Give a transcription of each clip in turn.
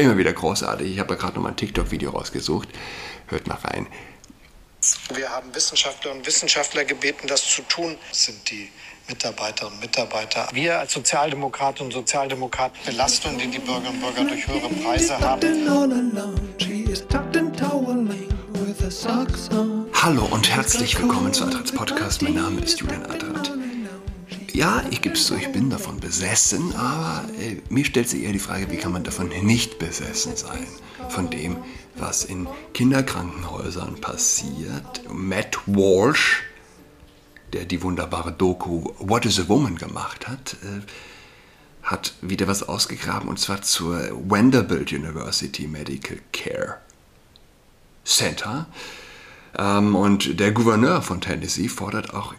Immer wieder großartig. Ich habe da gerade noch mal ein TikTok-Video rausgesucht. Hört mal rein. Wir haben Wissenschaftler und Wissenschaftler gebeten, das zu tun. Das sind die Mitarbeiterinnen und Mitarbeiter. Wir als Sozialdemokratinnen und Sozialdemokraten Belastungen, die die Bürgerinnen und Bürger durch höhere Preise haben. Hallo und herzlich willkommen zu Adrats Podcast. Mein Name ist Julian Adrat. Ja, ich gebe es zu, ich bin davon besessen, aber äh, mir stellt sich eher die Frage, wie kann man davon nicht besessen sein? Von dem, was in Kinderkrankenhäusern passiert. Matt Walsh, der die wunderbare Doku What is a Woman gemacht hat, äh, hat wieder was ausgegraben und zwar zur Vanderbilt University Medical Care Center. Ähm, und der Gouverneur von Tennessee fordert auch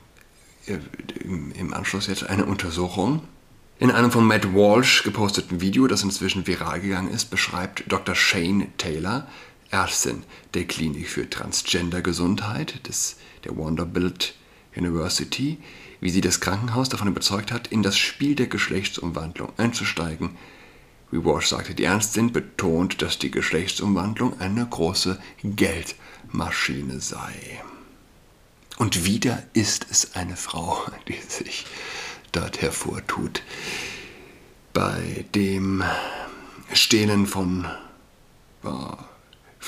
im Anschluss jetzt eine Untersuchung. In einem von Matt Walsh geposteten Video, das inzwischen viral gegangen ist, beschreibt Dr. Shane Taylor, Ärztin der Klinik für Transgender-Gesundheit der Vanderbilt University, wie sie das Krankenhaus davon überzeugt hat, in das Spiel der Geschlechtsumwandlung einzusteigen. Wie Walsh sagte, die Ärztin betont, dass die Geschlechtsumwandlung eine große Geldmaschine sei. Und wieder ist es eine Frau, die sich dort hervortut. Bei dem Stehlen von, äh,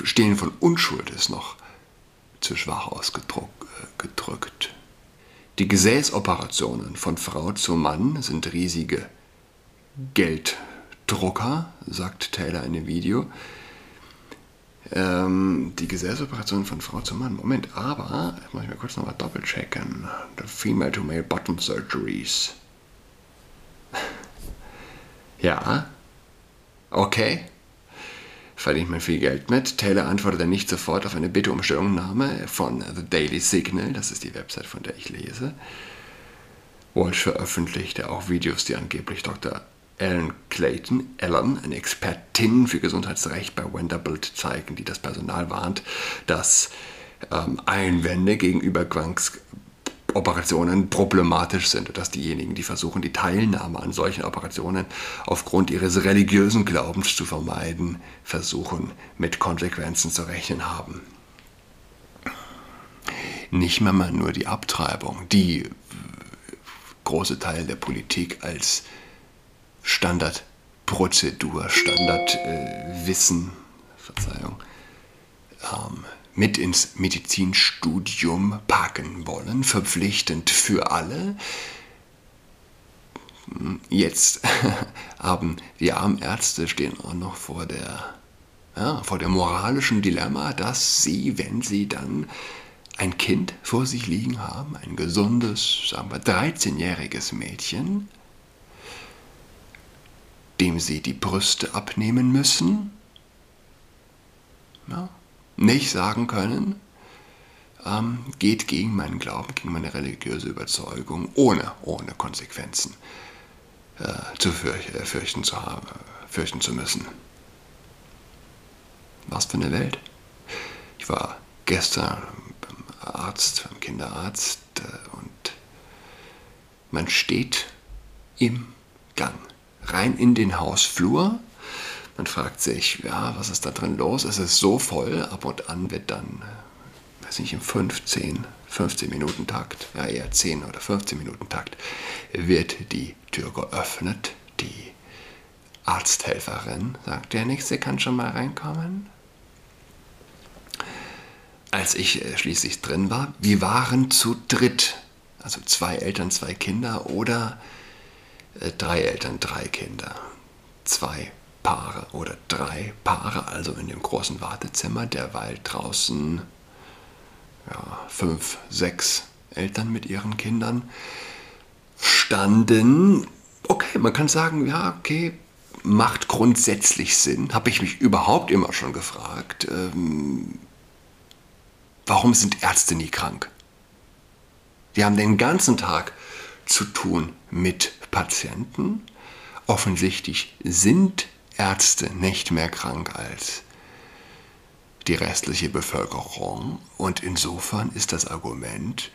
Stehlen von Unschuld ist noch zu schwach ausgedrückt. Die Gesäßoperationen von Frau zu Mann sind riesige Gelddrucker, sagt Taylor in dem Video. Ähm, die Gesäßoperation von Frau zu Mann. Moment, aber, das muss ich mir kurz nochmal doppelchecken. The Female to Male Bottom Surgeries. ja. Okay. Verdient man viel Geld mit. Taylor antwortete nicht sofort auf eine Bitte um Stellungnahme von The Daily Signal, das ist die Website, von der ich lese. Walsh veröffentlichte auch Videos, die angeblich Dr. Ellen Clayton, Ellen, eine Expertin für Gesundheitsrecht bei Vanderbilt, zeigen, die das Personal warnt, dass ähm, Einwände gegenüber Zwangsoperationen problematisch sind und dass diejenigen, die versuchen, die Teilnahme an solchen Operationen aufgrund ihres religiösen Glaubens zu vermeiden, versuchen, mit Konsequenzen zu rechnen haben. Nicht mehr mal nur die Abtreibung, die große Teile der Politik als Standardprozedur, Standardwissen, äh, Verzeihung, ähm, mit ins Medizinstudium packen wollen, verpflichtend für alle. Jetzt haben die armen Ärzte stehen auch noch vor der, ja, vor der moralischen Dilemma, dass sie, wenn sie dann ein Kind vor sich liegen haben, ein gesundes, sagen wir 13-jähriges Mädchen, dem sie die Brüste abnehmen müssen, ja, nicht sagen können, ähm, geht gegen meinen Glauben, gegen meine religiöse Überzeugung, ohne, ohne Konsequenzen äh, zu fürch, äh, fürchten, zu haben, fürchten zu müssen. Was für eine Welt. Ich war gestern beim Arzt, beim Kinderarzt äh, und man steht im Gang rein in den Hausflur. Man fragt sich, ja, was ist da drin los? Es ist so voll, ab und an wird dann, weiß nicht, im 15, 15 Minuten Takt, ja eher 10 oder 15 Minuten Takt, wird die Tür geöffnet. Die Arzthelferin sagt, der Nächste kann schon mal reinkommen. Als ich äh, schließlich drin war, wir waren zu dritt, also zwei Eltern, zwei Kinder oder drei Eltern, drei Kinder, zwei Paare oder drei Paare, also in dem großen Wartezimmer, derweil draußen ja, fünf, sechs Eltern mit ihren Kindern standen. Okay, man kann sagen, ja, okay, macht grundsätzlich Sinn. Habe ich mich überhaupt immer schon gefragt, ähm, warum sind Ärzte nie krank? Die haben den ganzen Tag zu tun mit Patienten. Offensichtlich sind Ärzte nicht mehr krank als die restliche Bevölkerung und insofern ist das Argument,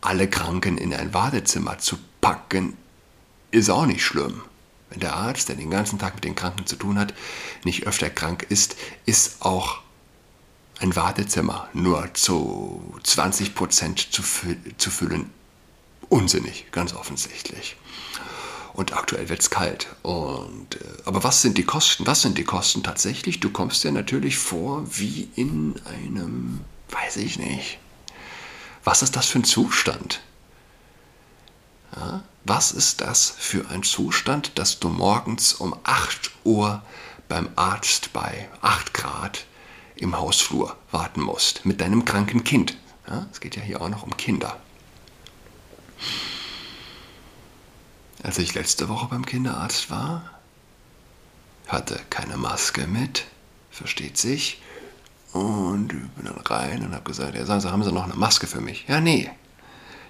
alle Kranken in ein Wartezimmer zu packen, ist auch nicht schlimm. Wenn der Arzt, der den ganzen Tag mit den Kranken zu tun hat, nicht öfter krank ist, ist auch ein Wartezimmer nur zu 20 Prozent zu, fü zu füllen. Unsinnig, ganz offensichtlich. Und aktuell wird es kalt. Und, äh, aber was sind die Kosten? Was sind die Kosten tatsächlich? Du kommst dir natürlich vor wie in einem, weiß ich nicht. Was ist das für ein Zustand? Ja? Was ist das für ein Zustand, dass du morgens um 8 Uhr beim Arzt bei 8 Grad im Hausflur warten musst mit deinem kranken Kind? Ja, es geht ja hier auch noch um Kinder. Als ich letzte Woche beim Kinderarzt war, hatte keine Maske mit, versteht sich, und bin dann rein und habe gesagt, ja, sagen Sie, haben Sie noch eine Maske für mich? Ja, nee,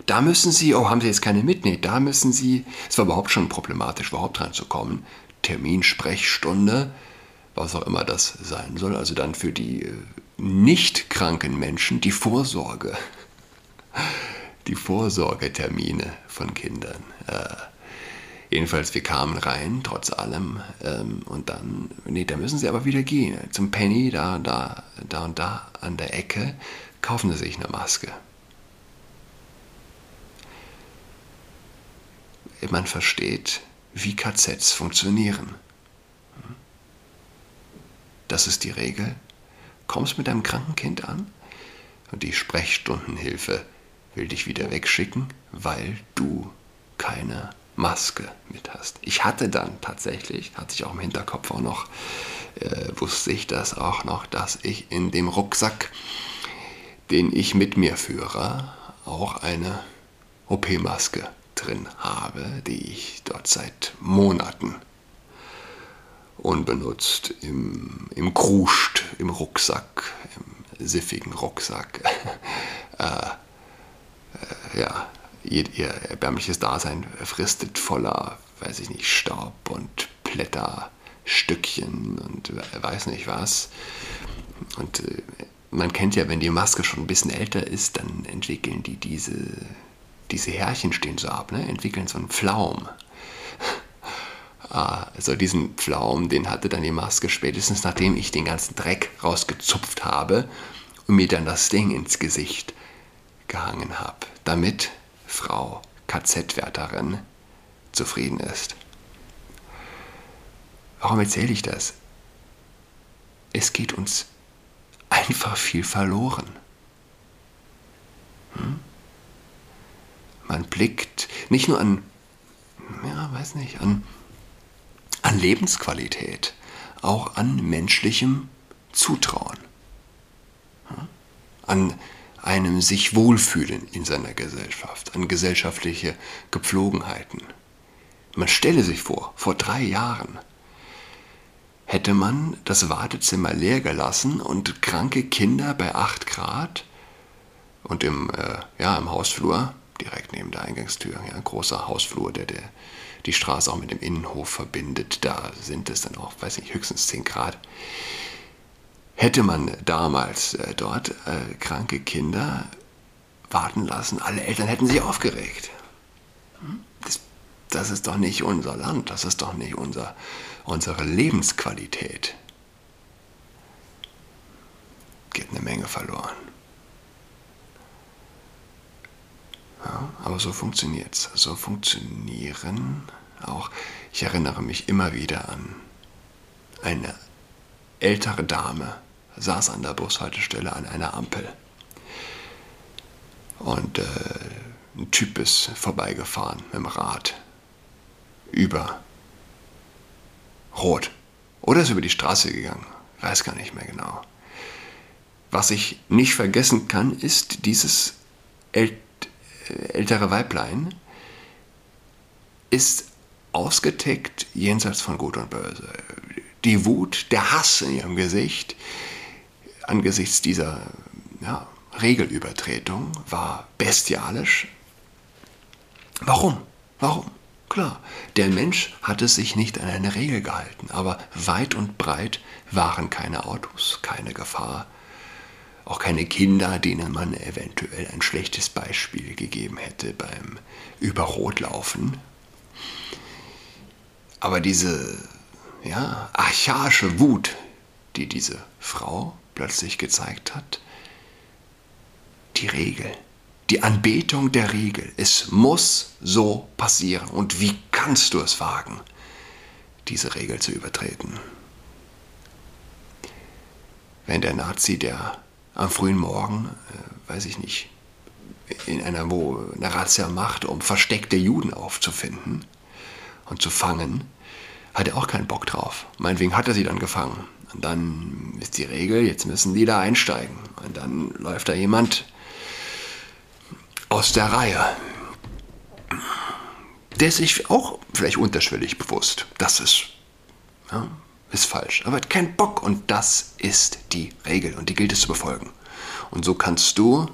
da müssen Sie, oh, haben Sie jetzt keine mit? Nee, da müssen Sie, es war überhaupt schon problematisch, überhaupt reinzukommen. Termin, Sprechstunde, was auch immer das sein soll. Also dann für die äh, nicht kranken Menschen die Vorsorge. Die Vorsorgetermine von Kindern. Äh, jedenfalls, wir kamen rein, trotz allem. Ähm, und dann, nee, da müssen Sie aber wieder gehen. Zum Penny, da, da, da und da an der Ecke, kaufen Sie sich eine Maske. man versteht, wie KZs funktionieren. Das ist die Regel. Kommst mit deinem kranken Kind an und die Sprechstundenhilfe will dich wieder wegschicken, weil du keine Maske mit hast. Ich hatte dann tatsächlich, hatte ich auch im Hinterkopf auch noch, äh, wusste ich das auch noch, dass ich in dem Rucksack, den ich mit mir führe, auch eine OP-Maske drin habe, die ich dort seit Monaten unbenutzt im, im Kruscht, im Rucksack, im siffigen Rucksack, äh, ja, ihr, ihr erbärmliches Dasein fristet voller, weiß ich nicht, Staub und Blätterstückchen und weiß nicht was. Und äh, man kennt ja, wenn die Maske schon ein bisschen älter ist, dann entwickeln die diese diese Härchen stehen so ab, ne? entwickeln so einen Pflaum. Also diesen Pflaum, den hatte dann die Maske spätestens, nachdem ich den ganzen Dreck rausgezupft habe und mir dann das Ding ins Gesicht gehangen habe, damit Frau KZ-Wärterin zufrieden ist. Warum erzähle ich das? Es geht uns einfach viel verloren. Hm? Man blickt nicht nur an, ja, weiß nicht, an, an Lebensqualität, auch an menschlichem Zutrauen, an einem sich wohlfühlen in seiner Gesellschaft, an gesellschaftliche Gepflogenheiten. Man stelle sich vor, vor drei Jahren hätte man das Wartezimmer leer gelassen und kranke Kinder bei 8 Grad und im, äh, ja, im Hausflur direkt neben der Eingangstür. Ja, ein großer Hausflur, der, der die Straße auch mit dem Innenhof verbindet. Da sind es dann auch, weiß nicht, höchstens 10 Grad. Hätte man damals äh, dort äh, kranke Kinder warten lassen, alle Eltern hätten sich aufgeregt. Hm? Das, das ist doch nicht unser Land, das ist doch nicht unser, unsere Lebensqualität. Geht eine Menge verloren. Ja, aber so funktioniert es. So funktionieren auch. Ich erinnere mich immer wieder an eine ältere Dame, saß an der Bushaltestelle an einer Ampel. Und äh, ein Typ ist vorbeigefahren mit dem Rad. Über Rot. Oder ist über die Straße gegangen. Weiß gar nicht mehr genau. Was ich nicht vergessen kann, ist dieses ältere ältere Weiblein ist ausgetickt jenseits von Gut und Böse. Die Wut, der Hass in ihrem Gesicht angesichts dieser ja, Regelübertretung war bestialisch. Warum? Warum? Klar, der Mensch hatte sich nicht an eine Regel gehalten, aber weit und breit waren keine Autos, keine Gefahr, auch keine Kinder, denen man eventuell ein schlechtes Beispiel gegeben hätte beim Überrotlaufen. Aber diese ja, archaische Wut, die diese Frau plötzlich gezeigt hat, die Regel, die Anbetung der Regel. Es muss so passieren. Und wie kannst du es wagen, diese Regel zu übertreten? Wenn der Nazi, der am frühen Morgen, äh, weiß ich nicht, in einer, wo eine Razzia macht, um versteckte Juden aufzufinden und zu fangen, hat er auch keinen Bock drauf. Meinetwegen hat er sie dann gefangen. Und dann ist die Regel, jetzt müssen die da einsteigen. Und dann läuft da jemand aus der Reihe. Der ist sich auch vielleicht unterschwellig bewusst. Das ist, ja, ist falsch. Aber hat keinen Bock. Und das ist die Regel. Und die gilt es zu befolgen. Und so kannst du,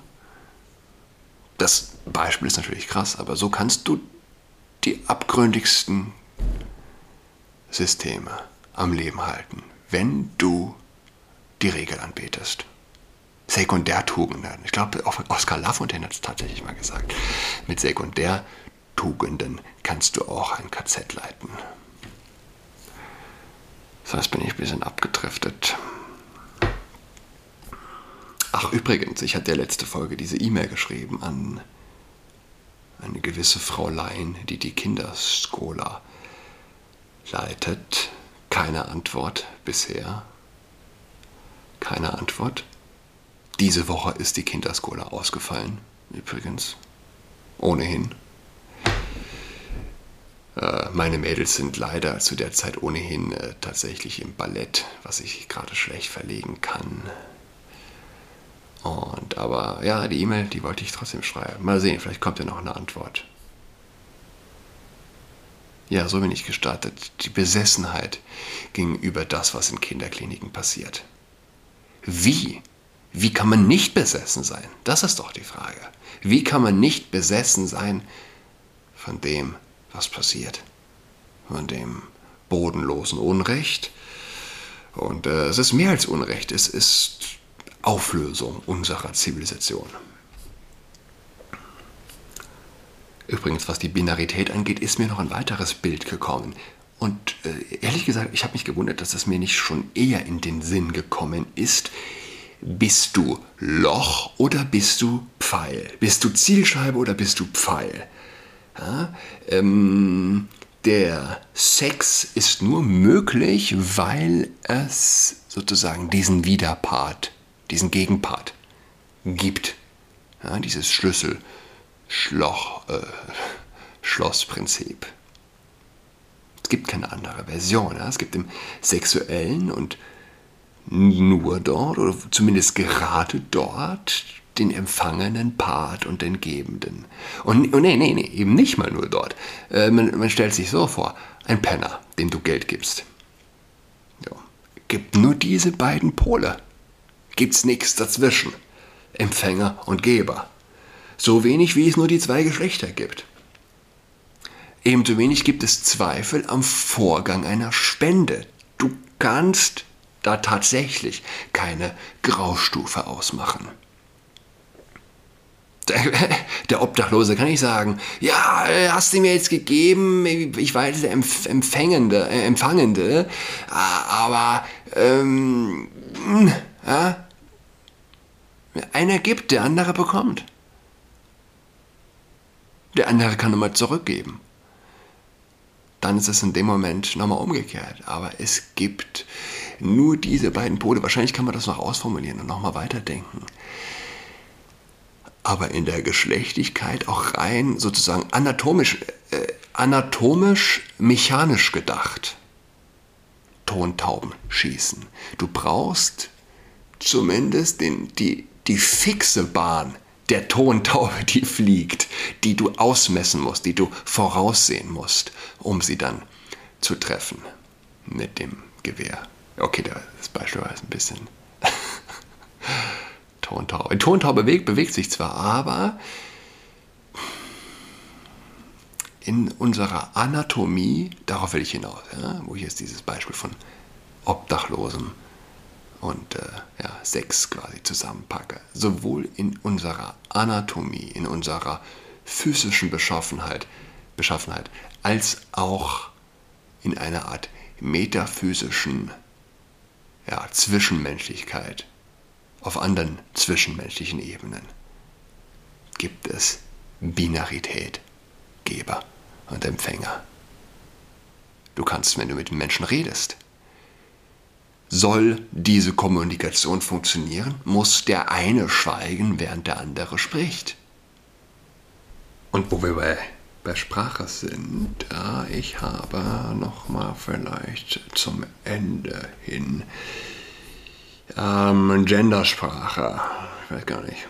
das Beispiel ist natürlich krass, aber so kannst du die abgründigsten Systeme am Leben halten, wenn du die Regel anbetest. Sekundärtugenden. Ich glaube, Oskar Lafontaine hat es tatsächlich mal gesagt. Mit Sekundärtugenden kannst du auch ein KZ leiten. So, jetzt bin ich ein bisschen abgedriftet. Ach, übrigens, ich hatte ja letzte Folge diese E-Mail geschrieben an eine gewisse Frau Lein, die die Kinderskola leitet. Keine Antwort bisher. Keine Antwort. Diese Woche ist die Kinderskola ausgefallen, übrigens. Ohnehin. Äh, meine Mädels sind leider zu der Zeit ohnehin äh, tatsächlich im Ballett, was ich gerade schlecht verlegen kann. Und aber ja, die E-Mail, die wollte ich trotzdem schreiben. Mal sehen, vielleicht kommt ja noch eine Antwort. Ja, so bin ich gestartet. Die Besessenheit gegenüber das, was in Kinderkliniken passiert. Wie? Wie kann man nicht besessen sein? Das ist doch die Frage. Wie kann man nicht besessen sein von dem, was passiert? Von dem bodenlosen Unrecht. Und äh, es ist mehr als Unrecht, es ist Auflösung unserer Zivilisation. Übrigens, was die Binarität angeht, ist mir noch ein weiteres Bild gekommen. Und äh, ehrlich gesagt, ich habe mich gewundert, dass das mir nicht schon eher in den Sinn gekommen ist. Bist du Loch oder bist du Pfeil? Bist du Zielscheibe oder bist du Pfeil? Ja, ähm, der Sex ist nur möglich, weil es sozusagen diesen Widerpart, diesen Gegenpart gibt. Ja, dieses Schlüssel, Schloch, äh, Schlossprinzip. Es gibt keine andere Version. Ja? Es gibt im Sexuellen und nur dort oder zumindest gerade dort den empfangenen Part und den gebenden. Und, und nee, nee, nee, eben nicht mal nur dort. Äh, man, man, stellt sich so vor, ein Penner, dem du Geld gibst. Ja. Gibt nur diese beiden Pole. Gibt's nichts dazwischen. Empfänger und Geber. So wenig wie es nur die zwei Geschlechter gibt. Ebenso wenig gibt es Zweifel am Vorgang einer Spende. Du kannst da tatsächlich keine Graustufe ausmachen. Der Obdachlose kann nicht sagen, ja, hast du mir jetzt gegeben, ich war jetzt der Empfängende, äh, Empfangende, aber ähm, ja, einer gibt, der andere bekommt. Der andere kann nochmal zurückgeben. Dann ist es in dem Moment nochmal umgekehrt. Aber es gibt nur diese beiden Pole. Wahrscheinlich kann man das noch ausformulieren und nochmal weiterdenken. Aber in der Geschlechtlichkeit auch rein sozusagen anatomisch, äh, anatomisch mechanisch gedacht. Tontauben schießen. Du brauchst zumindest den, die, die fixe Bahn der Tontaube, die fliegt, die du ausmessen musst, die du voraussehen musst, um sie dann zu treffen mit dem Gewehr. Okay, das Beispiel war jetzt ein bisschen Tontaube. Die Tontaube bewegt, bewegt sich zwar, aber in unserer Anatomie, darauf will ich hinaus, ja, wo ich jetzt dieses Beispiel von Obdachlosem und äh, ja, Sex quasi zusammenpacke. Sowohl in unserer Anatomie, in unserer physischen Beschaffenheit, Beschaffenheit als auch in einer Art metaphysischen ja, Zwischenmenschlichkeit auf anderen zwischenmenschlichen Ebenen gibt es Binarität, Geber und Empfänger. Du kannst, wenn du mit Menschen redest, soll diese Kommunikation funktionieren, muss der eine schweigen, während der andere spricht. Und wo wir bei, bei Sprache sind, ja, ich habe noch mal vielleicht zum Ende hin ähm, Gendersprache, ich weiß gar nicht.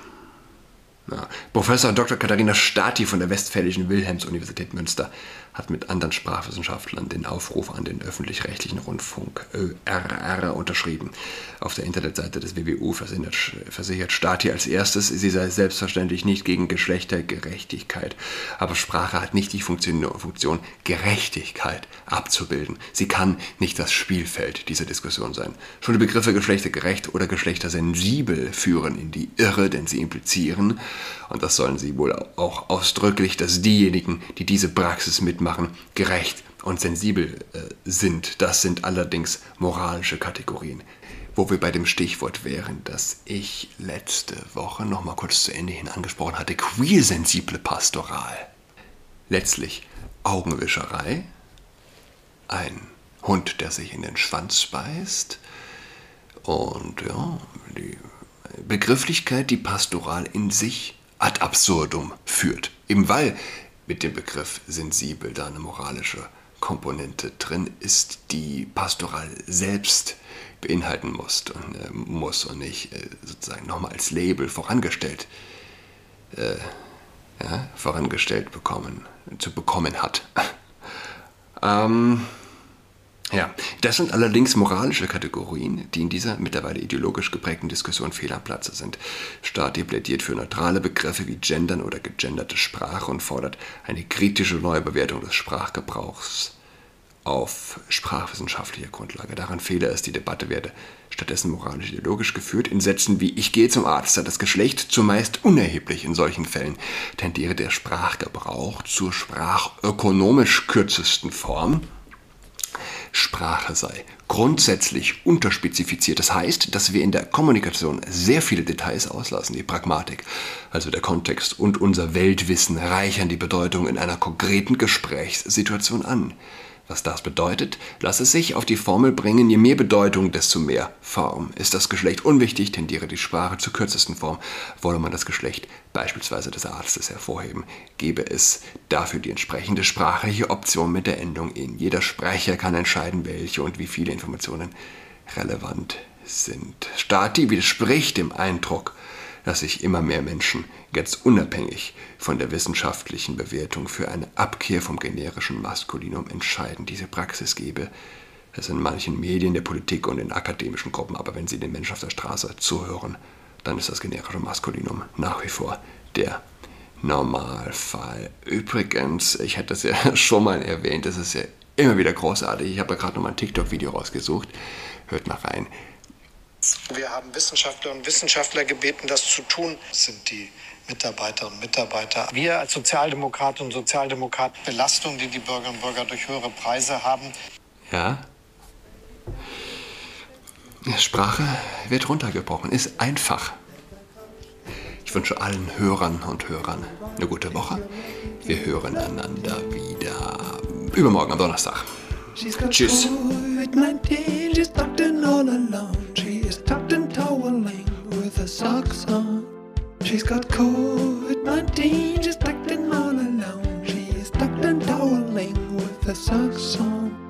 Ja. Professor Dr. Katharina Stati von der Westfälischen Wilhelms-Universität Münster hat mit anderen Sprachwissenschaftlern den Aufruf an den öffentlich-rechtlichen Rundfunk ÖRR unterschrieben. Auf der Internetseite des WWU versichert Stati als erstes, sie sei selbstverständlich nicht gegen Geschlechtergerechtigkeit. Aber Sprache hat nicht die Funktion, Funktion Gerechtigkeit abzubilden. Sie kann nicht das Spielfeld dieser Diskussion sein. Schon die Begriffe geschlechtergerecht oder geschlechtersensibel führen in die Irre, denn sie implizieren, und das sollen sie wohl auch ausdrücklich, dass diejenigen, die diese Praxis mitmachen, gerecht und sensibel äh, sind. Das sind allerdings moralische Kategorien. Wo wir bei dem Stichwort wären, das ich letzte Woche noch mal kurz zu Ende hin angesprochen hatte, queersensible Pastoral. Letztlich Augenwischerei, ein Hund, der sich in den Schwanz beißt und ja, die Begrifflichkeit, die pastoral in sich ad absurdum führt. Eben weil mit dem Begriff sensibel da eine moralische Komponente drin ist, die pastoral selbst beinhalten muss und, äh, muss und nicht äh, sozusagen nochmal als Label vorangestellt, äh, ja, vorangestellt bekommen, zu bekommen hat. ähm, ja, das sind allerdings moralische Kategorien, die in dieser mittlerweile ideologisch geprägten Diskussion fehl am Platze sind. Stati plädiert für neutrale Begriffe wie Gendern oder gegenderte Sprache und fordert eine kritische Neubewertung des Sprachgebrauchs auf sprachwissenschaftlicher Grundlage. Daran fehle es, die Debatte werde stattdessen moralisch-ideologisch geführt. In Sätzen wie Ich gehe zum Arzt hat das Geschlecht zumeist unerheblich. In solchen Fällen tendiere der Sprachgebrauch zur sprachökonomisch kürzesten Form Sprache sei grundsätzlich unterspezifiziert. Das heißt, dass wir in der Kommunikation sehr viele Details auslassen. Die Pragmatik, also der Kontext und unser Weltwissen reichern die Bedeutung in einer konkreten Gesprächssituation an. Was das bedeutet, lass es sich auf die Formel bringen, je mehr Bedeutung, desto mehr Form. Ist das Geschlecht unwichtig, tendiere die Sprache zur kürzesten Form. Wolle man das Geschlecht beispielsweise des Arztes hervorheben, gebe es dafür die entsprechende sprachliche Option mit der Endung in. Jeder Sprecher kann entscheiden, welche und wie viele Informationen relevant sind. Stati widerspricht dem Eindruck, dass sich immer mehr Menschen ganz unabhängig von der wissenschaftlichen Bewertung für eine Abkehr vom generischen Maskulinum entscheiden. Diese Praxis gebe es in manchen Medien, der Politik und in akademischen Gruppen, aber wenn Sie den Menschen auf der Straße zuhören, dann ist das generische Maskulinum nach wie vor der Normalfall. Übrigens, ich hatte das ja schon mal erwähnt, das ist ja immer wieder großartig. Ich habe ja gerade noch mal ein TikTok-Video rausgesucht. Hört mal rein. Wir haben Wissenschaftler und Wissenschaftler gebeten, das zu tun. Das sind die Mitarbeiterinnen und Mitarbeiter. Wir als Sozialdemokratinnen und Sozialdemokraten Belastungen, die die Bürgerinnen und Bürger durch höhere Preise haben. Ja. Sprache wird runtergebrochen, ist einfach. Ich wünsche allen Hörern und Hörern eine gute Woche. Wir hören einander wieder übermorgen am Donnerstag. Tschüss. Socks on. She's got COVID-19, she's tucked in all alone. She's tucked and toweling with her socks on.